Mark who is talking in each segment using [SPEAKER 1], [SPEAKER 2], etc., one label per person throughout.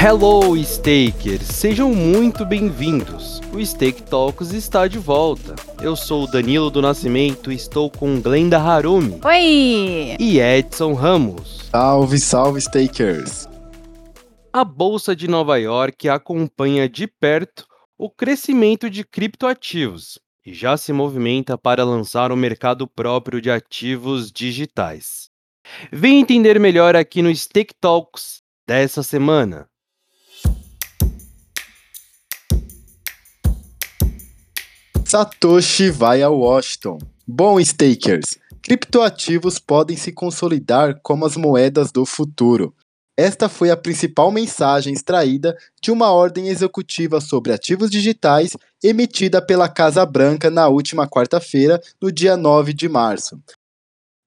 [SPEAKER 1] Hello, Stakers! Sejam muito bem-vindos. O Stake Talks está de volta. Eu sou o Danilo do Nascimento e estou com Glenda Harumi.
[SPEAKER 2] Oi!
[SPEAKER 1] E Edson Ramos.
[SPEAKER 3] Salve, salve, Stakers!
[SPEAKER 1] A Bolsa de Nova York acompanha de perto o crescimento de criptoativos e já se movimenta para lançar um mercado próprio de ativos digitais. Vem entender melhor aqui no Stake Talks dessa semana.
[SPEAKER 3] Satoshi vai a Washington. Bom, stakers, criptoativos podem se consolidar como as moedas do futuro. Esta foi a principal mensagem extraída de uma ordem executiva sobre ativos digitais emitida pela Casa Branca na última quarta-feira, no dia 9 de março.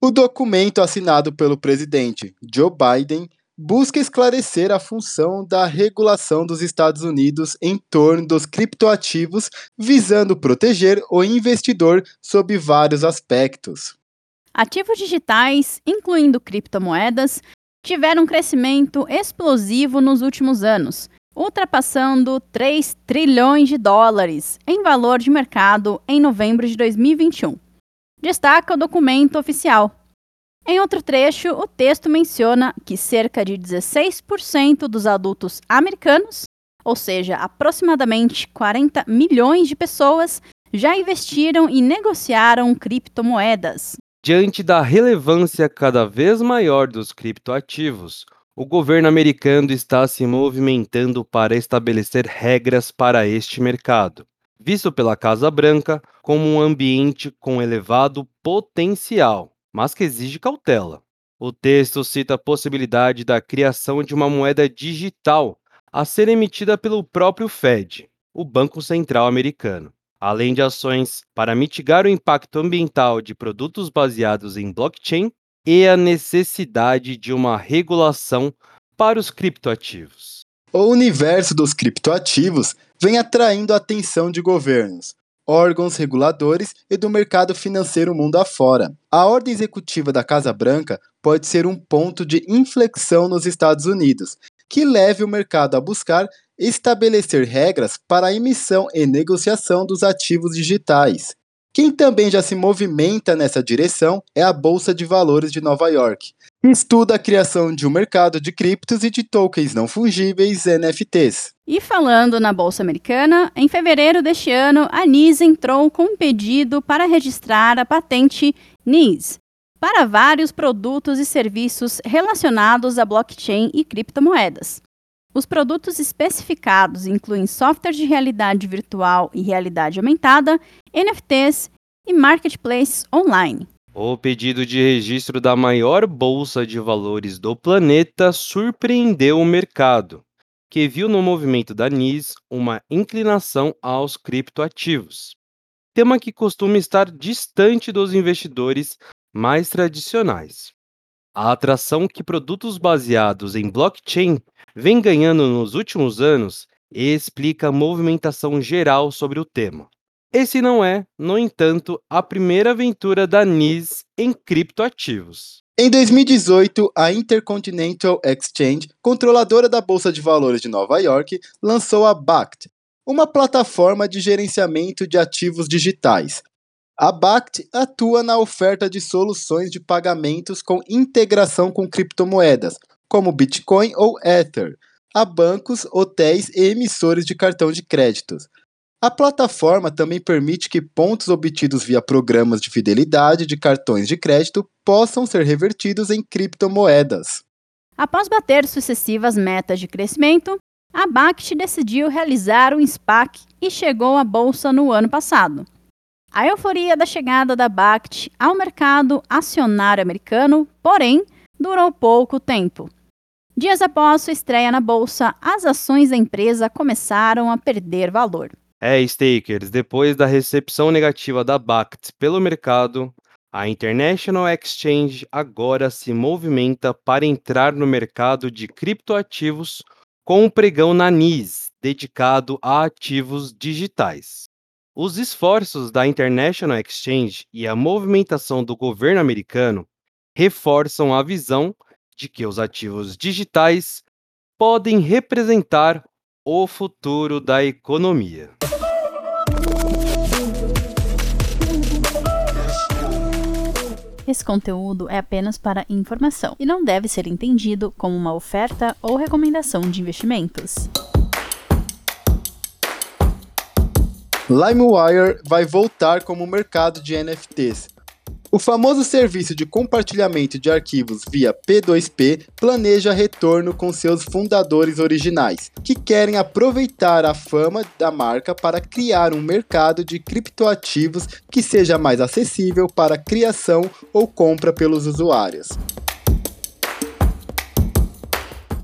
[SPEAKER 3] O documento assinado pelo presidente Joe Biden busca esclarecer a função da regulação dos Estados Unidos em torno dos criptoativos, visando proteger o investidor sob vários aspectos.
[SPEAKER 2] Ativos digitais, incluindo criptomoedas, tiveram um crescimento explosivo nos últimos anos, ultrapassando 3 trilhões de dólares em valor de mercado em novembro de 2021. Destaca o documento oficial. Em outro trecho, o texto menciona que cerca de 16% dos adultos americanos, ou seja, aproximadamente 40 milhões de pessoas, já investiram e negociaram criptomoedas.
[SPEAKER 1] Diante da relevância cada vez maior dos criptoativos, o governo americano está se movimentando para estabelecer regras para este mercado, visto pela Casa Branca como um ambiente com elevado potencial, mas que exige cautela. O texto cita a possibilidade da criação de uma moeda digital a ser emitida pelo próprio Fed, o Banco Central Americano além de ações para mitigar o impacto ambiental de produtos baseados em blockchain e a necessidade de uma regulação para os criptoativos.
[SPEAKER 3] O universo dos criptoativos vem atraindo a atenção de governos, órgãos reguladores e do mercado financeiro mundo afora. A ordem executiva da Casa Branca pode ser um ponto de inflexão nos Estados Unidos, que leve o mercado a buscar estabelecer regras para a emissão e negociação dos ativos digitais. Quem também já se movimenta nessa direção é a Bolsa de Valores de Nova York, que estuda a criação de um mercado de criptos e de tokens não fungíveis NFTs.
[SPEAKER 2] E falando na Bolsa Americana, em fevereiro deste ano, a NIS entrou com um pedido para registrar a patente NIS para vários produtos e serviços relacionados a blockchain e criptomoedas. Os produtos especificados incluem software de realidade virtual e realidade aumentada, NFTs e marketplaces online.
[SPEAKER 1] O pedido de registro da maior bolsa de valores do planeta surpreendeu o mercado, que viu no movimento da NIS uma inclinação aos criptoativos, tema que costuma estar distante dos investidores mais tradicionais. A atração que produtos baseados em blockchain vem ganhando nos últimos anos explica a movimentação geral sobre o tema. Esse não é, no entanto, a primeira aventura da NIS em criptoativos.
[SPEAKER 3] Em 2018, a Intercontinental Exchange, controladora da Bolsa de Valores de Nova York, lançou a BACT, uma plataforma de gerenciamento de ativos digitais, a BACT atua na oferta de soluções de pagamentos com integração com criptomoedas, como Bitcoin ou Ether, a bancos, hotéis e emissores de cartão de créditos. A plataforma também permite que pontos obtidos via programas de fidelidade de cartões de crédito possam ser revertidos em criptomoedas.
[SPEAKER 2] Após bater sucessivas metas de crescimento, a BACT decidiu realizar um SPAC e chegou à bolsa no ano passado. A euforia da chegada da BACT ao mercado acionário americano, porém, durou pouco tempo. Dias após sua estreia na bolsa, as ações da empresa começaram a perder valor.
[SPEAKER 1] É, stakers, depois da recepção negativa da BACT pelo mercado, a International Exchange agora se movimenta para entrar no mercado de criptoativos com um pregão na NIS, dedicado a ativos digitais. Os esforços da International Exchange e a movimentação do governo americano reforçam a visão de que os ativos digitais podem representar o futuro da economia.
[SPEAKER 2] Esse conteúdo é apenas para informação e não deve ser entendido como uma oferta ou recomendação de investimentos.
[SPEAKER 3] LimeWire vai voltar como mercado de NFTs. O famoso serviço de compartilhamento de arquivos via P2P planeja retorno com seus fundadores originais, que querem aproveitar a fama da marca para criar um mercado de criptoativos que seja mais acessível para criação ou compra pelos usuários.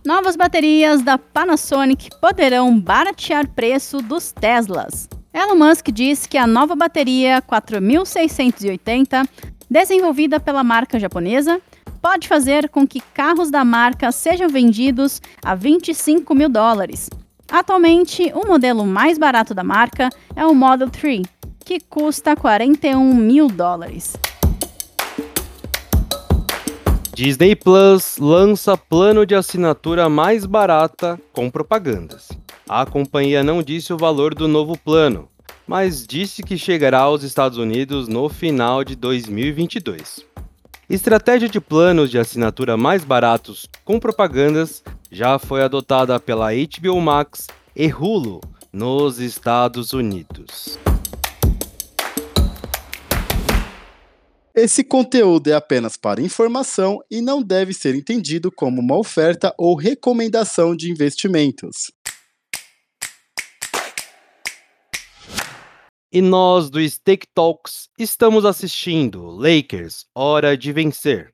[SPEAKER 2] Novas baterias da Panasonic poderão baratear preço dos Teslas. Elon Musk diz que a nova bateria 4680 desenvolvida pela marca japonesa, pode fazer com que carros da marca sejam vendidos a 25 mil dólares. Atualmente, o modelo mais barato da marca é o Model 3, que custa 41 mil dólares.
[SPEAKER 1] Disney Plus lança plano de assinatura mais barata com propagandas. A companhia não disse o valor do novo plano, mas disse que chegará aos Estados Unidos no final de 2022. Estratégia de planos de assinatura mais baratos com propagandas já foi adotada pela HBO Max e Hulu nos Estados Unidos.
[SPEAKER 3] Esse conteúdo é apenas para informação e não deve ser entendido como uma oferta ou recomendação de investimentos.
[SPEAKER 1] E nós do Stake Talks estamos assistindo Lakers Hora de Vencer.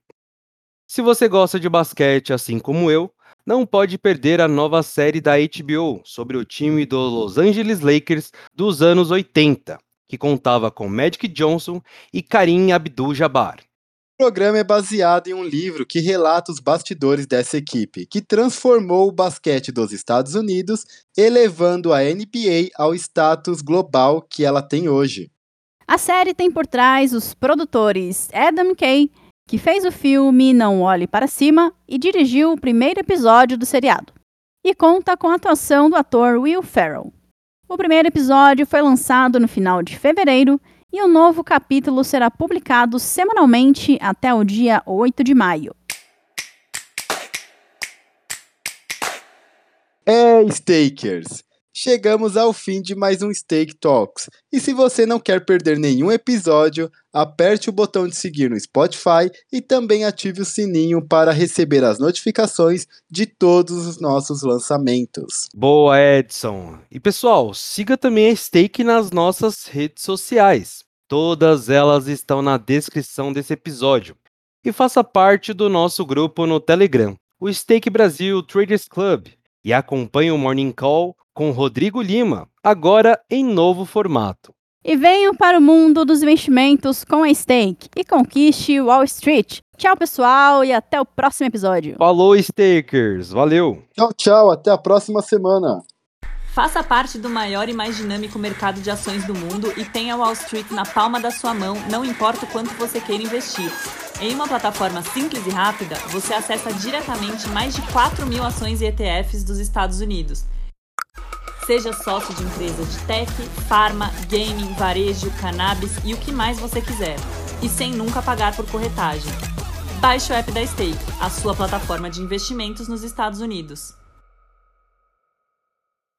[SPEAKER 1] Se você gosta de basquete assim como eu, não pode perder a nova série da HBO sobre o time do Los Angeles Lakers dos anos 80, que contava com Magic Johnson e Karim Abdul-Jabbar.
[SPEAKER 3] O programa é baseado em um livro que relata os bastidores dessa equipe, que transformou o basquete dos Estados Unidos, elevando a NBA ao status global que ela tem hoje.
[SPEAKER 2] A série tem por trás os produtores Adam Kay, que fez o filme Não Olhe Para Cima e dirigiu o primeiro episódio do seriado, e conta com a atuação do ator Will Ferrell. O primeiro episódio foi lançado no final de fevereiro e o um novo capítulo será publicado semanalmente até o dia 8 de maio.
[SPEAKER 3] É, Stakers! Chegamos ao fim de mais um Stake Talks. E se você não quer perder nenhum episódio, aperte o botão de seguir no Spotify e também ative o sininho para receber as notificações de todos os nossos lançamentos.
[SPEAKER 1] Boa, Edson! E pessoal, siga também a Stake nas nossas redes sociais. Todas elas estão na descrição desse episódio. E faça parte do nosso grupo no Telegram, o Stake Brasil Traders Club, e acompanhe o Morning Call com Rodrigo Lima, agora em novo formato.
[SPEAKER 2] E venham para o mundo dos investimentos com a Stake e conquiste Wall Street. Tchau, pessoal, e até o próximo episódio.
[SPEAKER 1] Falou, Stakers. Valeu.
[SPEAKER 3] Tchau, tchau. Até a próxima semana.
[SPEAKER 4] Faça parte do maior e mais dinâmico mercado de ações do mundo e tenha Wall Street na palma da sua mão, não importa o quanto você queira investir. Em uma plataforma simples e rápida, você acessa diretamente mais de 4 mil ações e ETFs dos Estados Unidos Seja sócio de empresa de tech, farma, gaming, varejo, cannabis e o que mais você quiser. E sem nunca pagar por corretagem. Baixe o app da Stake, a sua plataforma de investimentos nos Estados Unidos.